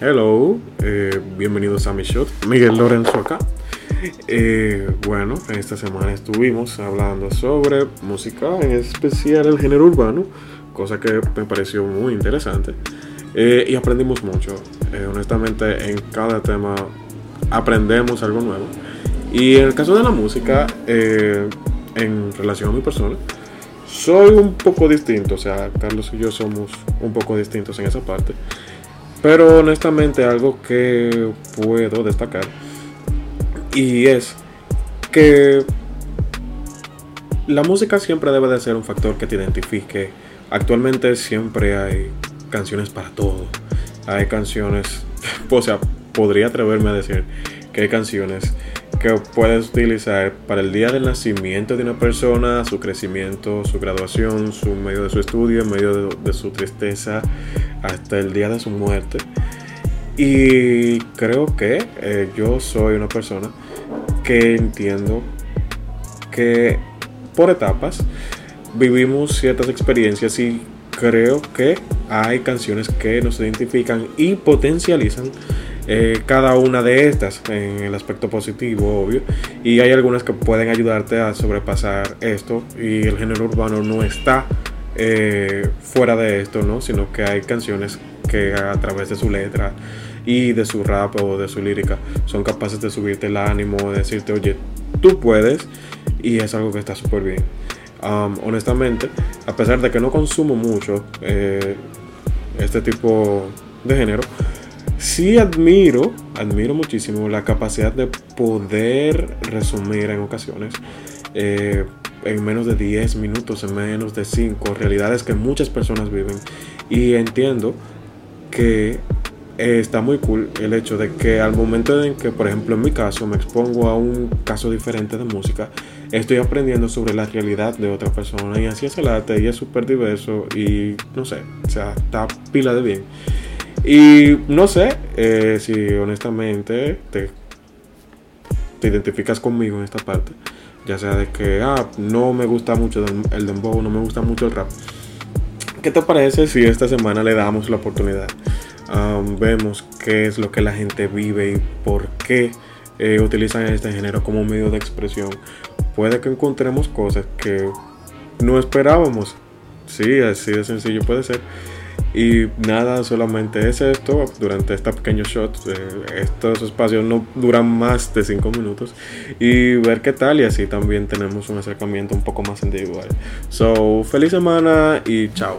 Hello, eh, bienvenidos a mi shot. Miguel Lorenzo acá. Eh, bueno, esta semana estuvimos hablando sobre música, en especial el género urbano, cosa que me pareció muy interesante. Eh, y aprendimos mucho. honestamente, en cada tema aprendemos algo nuevo. Y en el caso de la música, en relación a mi persona, soy un poco distinto. O sea, Carlos y yo somos un poco distintos en esa parte. Pero honestamente algo que puedo destacar y es que la música siempre debe de ser un factor que te identifique. Actualmente siempre hay canciones para todo. Hay canciones, o sea, podría atreverme a decir que hay canciones que puedes utilizar para el día del nacimiento de una persona, su crecimiento, su graduación, su medio de su estudio, en medio de, su tristeza, hasta el día de su muerte. Y creo que eh, yo soy una persona que entiendo que por etapas vivimos ciertas experiencias y creo que hay canciones que nos identifican y potencializan eh, cada una de estas en el aspecto positivo, obvio. Y hay algunas que pueden ayudarte a sobrepasar esto. Y el género urbano no está eh, fuera de esto, ¿no? Sino que hay canciones que a través de su letra y de su rap o de su lírica son capaces de subirte el ánimo, de decirte, oye, tú puedes. Y es algo que está súper bien. Um, honestamente, a pesar de que no consumo mucho eh, este tipo de género, sí admiro, admiro muchísimo la capacidad de poder resumir en ocasiones eh, en menos de 10 minutos, en menos de 5, realidades que muchas personas viven. Y entiendo que está muy cool el hecho de que al momento en que, por ejemplo, en mi caso, me expongo a un caso diferente de música, estoy aprendiendo sobre la realidad de otra persona y así es el arte y es súper diverso y no sé, o sea, está pila de bien. Y no sé eh, si honestamente te, te identificas conmigo en esta parte. Ya sea de que, ah, no me gusta mucho el dembow, no me gusta mucho el rap. ¿Qué te parece si esta semana le damos la oportunidad? vemos qué es lo que la gente vive y por qué eh, utilizan este género como medio de expresión. Puede que encontremos cosas que no esperábamos. Sí, así de sencillo puede ser. Y nada, solamente es esto durante este pequeño shot. Eh, estos espacios no duran más de 5 minutos. Y ver qué tal. Y así también tenemos un acercamiento un poco más individual. So, feliz semana y chao.